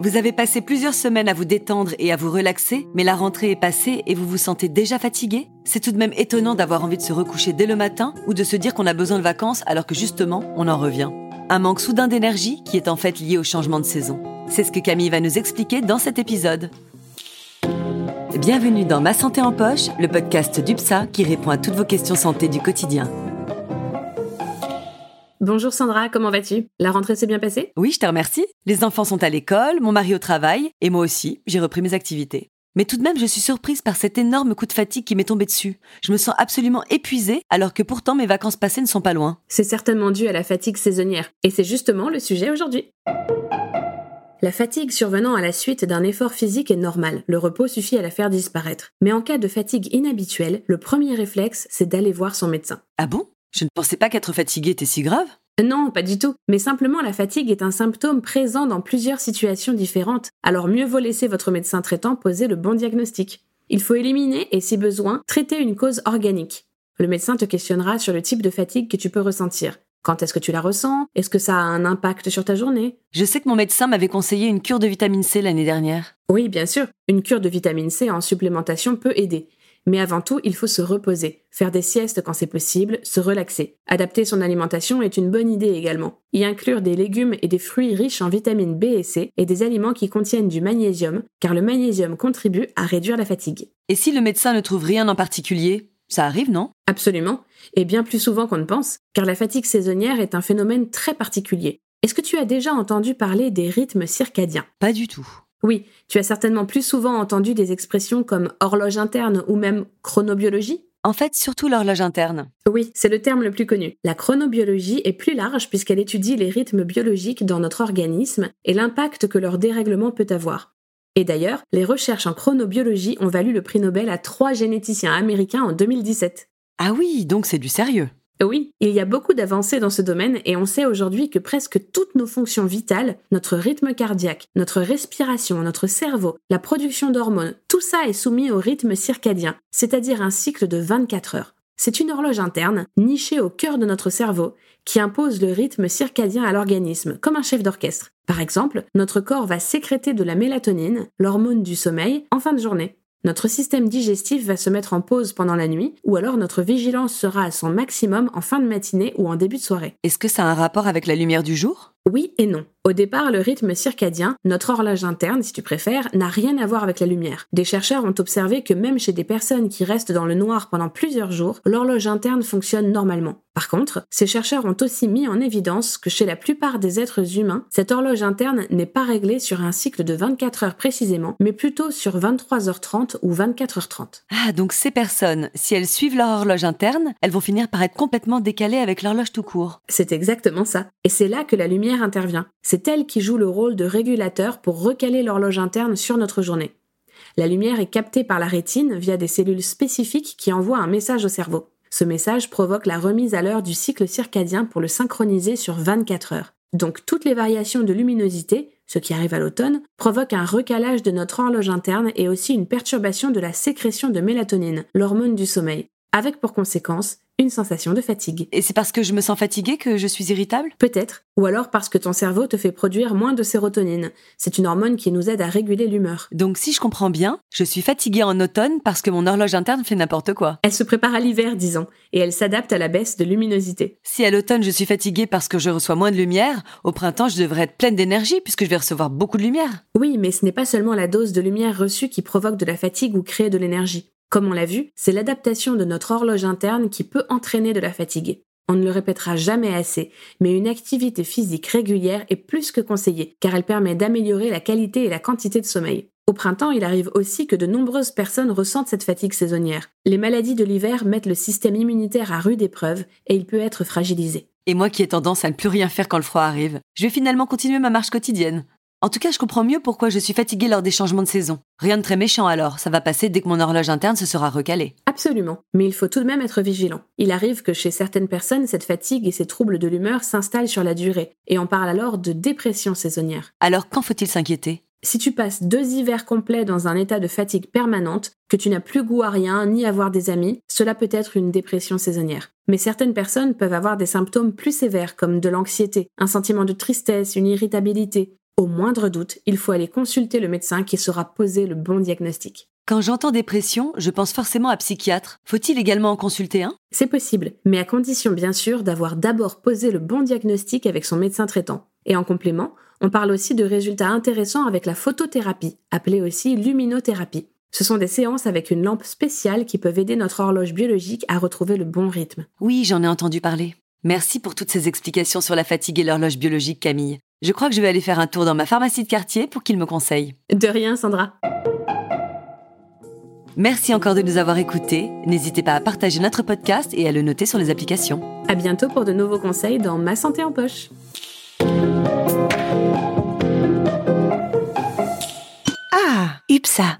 Vous avez passé plusieurs semaines à vous détendre et à vous relaxer, mais la rentrée est passée et vous vous sentez déjà fatigué? C'est tout de même étonnant d'avoir envie de se recoucher dès le matin ou de se dire qu'on a besoin de vacances alors que justement, on en revient. Un manque soudain d'énergie qui est en fait lié au changement de saison. C'est ce que Camille va nous expliquer dans cet épisode. Bienvenue dans Ma Santé en Poche, le podcast d'UPSA qui répond à toutes vos questions santé du quotidien. Bonjour Sandra, comment vas-tu? La rentrée s'est bien passée? Oui, je te remercie. Les enfants sont à l'école, mon mari au travail, et moi aussi, j'ai repris mes activités. Mais tout de même, je suis surprise par cet énorme coup de fatigue qui m'est tombé dessus. Je me sens absolument épuisée, alors que pourtant mes vacances passées ne sont pas loin. C'est certainement dû à la fatigue saisonnière, et c'est justement le sujet aujourd'hui. La fatigue survenant à la suite d'un effort physique est normale, le repos suffit à la faire disparaître. Mais en cas de fatigue inhabituelle, le premier réflexe, c'est d'aller voir son médecin. Ah bon? Je ne pensais pas qu'être fatigué était si grave. Non, pas du tout. Mais simplement la fatigue est un symptôme présent dans plusieurs situations différentes. Alors mieux vaut laisser votre médecin traitant poser le bon diagnostic. Il faut éliminer et si besoin, traiter une cause organique. Le médecin te questionnera sur le type de fatigue que tu peux ressentir. Quand est-ce que tu la ressens? Est-ce que ça a un impact sur ta journée? Je sais que mon médecin m'avait conseillé une cure de vitamine C l'année dernière. Oui, bien sûr. Une cure de vitamine C en supplémentation peut aider. Mais avant tout, il faut se reposer, faire des siestes quand c'est possible, se relaxer. Adapter son alimentation est une bonne idée également. Y inclure des légumes et des fruits riches en vitamines B et C et des aliments qui contiennent du magnésium, car le magnésium contribue à réduire la fatigue. Et si le médecin ne trouve rien en particulier ça arrive, non? Absolument, et bien plus souvent qu'on ne pense, car la fatigue saisonnière est un phénomène très particulier. Est-ce que tu as déjà entendu parler des rythmes circadiens? Pas du tout. Oui, tu as certainement plus souvent entendu des expressions comme horloge interne ou même chronobiologie. En fait, surtout l'horloge interne. Oui, c'est le terme le plus connu. La chronobiologie est plus large puisqu'elle étudie les rythmes biologiques dans notre organisme et l'impact que leur dérèglement peut avoir. Et d'ailleurs, les recherches en chronobiologie ont valu le prix Nobel à trois généticiens américains en 2017. Ah oui, donc c'est du sérieux. Oui, il y a beaucoup d'avancées dans ce domaine et on sait aujourd'hui que presque toutes nos fonctions vitales, notre rythme cardiaque, notre respiration, notre cerveau, la production d'hormones, tout ça est soumis au rythme circadien, c'est-à-dire un cycle de 24 heures. C'est une horloge interne, nichée au cœur de notre cerveau, qui impose le rythme circadien à l'organisme, comme un chef d'orchestre. Par exemple, notre corps va sécréter de la mélatonine, l'hormone du sommeil, en fin de journée. Notre système digestif va se mettre en pause pendant la nuit, ou alors notre vigilance sera à son maximum en fin de matinée ou en début de soirée. Est-ce que ça a un rapport avec la lumière du jour? Oui et non. Au départ, le rythme circadien, notre horloge interne si tu préfères, n'a rien à voir avec la lumière. Des chercheurs ont observé que même chez des personnes qui restent dans le noir pendant plusieurs jours, l'horloge interne fonctionne normalement. Par contre, ces chercheurs ont aussi mis en évidence que chez la plupart des êtres humains, cette horloge interne n'est pas réglée sur un cycle de 24 heures précisément, mais plutôt sur 23h30 ou 24h30. Ah, donc ces personnes, si elles suivent leur horloge interne, elles vont finir par être complètement décalées avec l'horloge tout court. C'est exactement ça. Et c'est là que la lumière intervient. C'est elle qui joue le rôle de régulateur pour recaler l'horloge interne sur notre journée. La lumière est captée par la rétine via des cellules spécifiques qui envoient un message au cerveau. Ce message provoque la remise à l'heure du cycle circadien pour le synchroniser sur 24 heures. Donc toutes les variations de luminosité, ce qui arrive à l'automne, provoquent un recalage de notre horloge interne et aussi une perturbation de la sécrétion de mélatonine, l'hormone du sommeil, avec pour conséquence une sensation de fatigue. Et c'est parce que je me sens fatiguée que je suis irritable? Peut-être. Ou alors parce que ton cerveau te fait produire moins de sérotonine. C'est une hormone qui nous aide à réguler l'humeur. Donc si je comprends bien, je suis fatiguée en automne parce que mon horloge interne fait n'importe quoi. Elle se prépare à l'hiver, disons, et elle s'adapte à la baisse de luminosité. Si à l'automne je suis fatiguée parce que je reçois moins de lumière, au printemps je devrais être pleine d'énergie puisque je vais recevoir beaucoup de lumière. Oui, mais ce n'est pas seulement la dose de lumière reçue qui provoque de la fatigue ou crée de l'énergie. Comme on l'a vu, c'est l'adaptation de notre horloge interne qui peut entraîner de la fatigue. On ne le répétera jamais assez, mais une activité physique régulière est plus que conseillée, car elle permet d'améliorer la qualité et la quantité de sommeil. Au printemps, il arrive aussi que de nombreuses personnes ressentent cette fatigue saisonnière. Les maladies de l'hiver mettent le système immunitaire à rude épreuve et il peut être fragilisé. Et moi qui ai tendance à ne plus rien faire quand le froid arrive, je vais finalement continuer ma marche quotidienne. En tout cas, je comprends mieux pourquoi je suis fatiguée lors des changements de saison. Rien de très méchant alors, ça va passer dès que mon horloge interne se sera recalée. Absolument, mais il faut tout de même être vigilant. Il arrive que chez certaines personnes, cette fatigue et ces troubles de l'humeur s'installent sur la durée, et on parle alors de dépression saisonnière. Alors quand faut-il s'inquiéter? Si tu passes deux hivers complets dans un état de fatigue permanente, que tu n'as plus goût à rien ni à voir des amis, cela peut être une dépression saisonnière. Mais certaines personnes peuvent avoir des symptômes plus sévères comme de l'anxiété, un sentiment de tristesse, une irritabilité, Au moindre doute, il faut aller consulter le médecin qui saura poser le bon diagnostic. Quand j'entends dépression, je pense forcément à psychiatre. Faut-il également en consulter un? C'est possible, mais à condition bien sûr d'avoir d'abord posé le bon diagnostic avec son médecin traitant. Et en complément, on parle aussi de résultats intéressants avec la photothérapie, appelée aussi luminothérapie. Ce sont des séances avec une lampe spéciale qui peuvent aider notre horloge biologique à retrouver le bon rythme. Oui, j'en ai entendu parler. Merci pour toutes ces explications sur la fatigue et l'horloge biologique, Camille. Je crois que je vais aller faire un tour dans ma pharmacie de quartier pour qu'il me conseille. De rien, Sandra. Merci encore de nous avoir écoutés. N'hésitez pas à partager notre podcast et à le noter sur les applications. À bientôt pour de nouveaux conseils dans Ma santé en poche. Ah, UPSA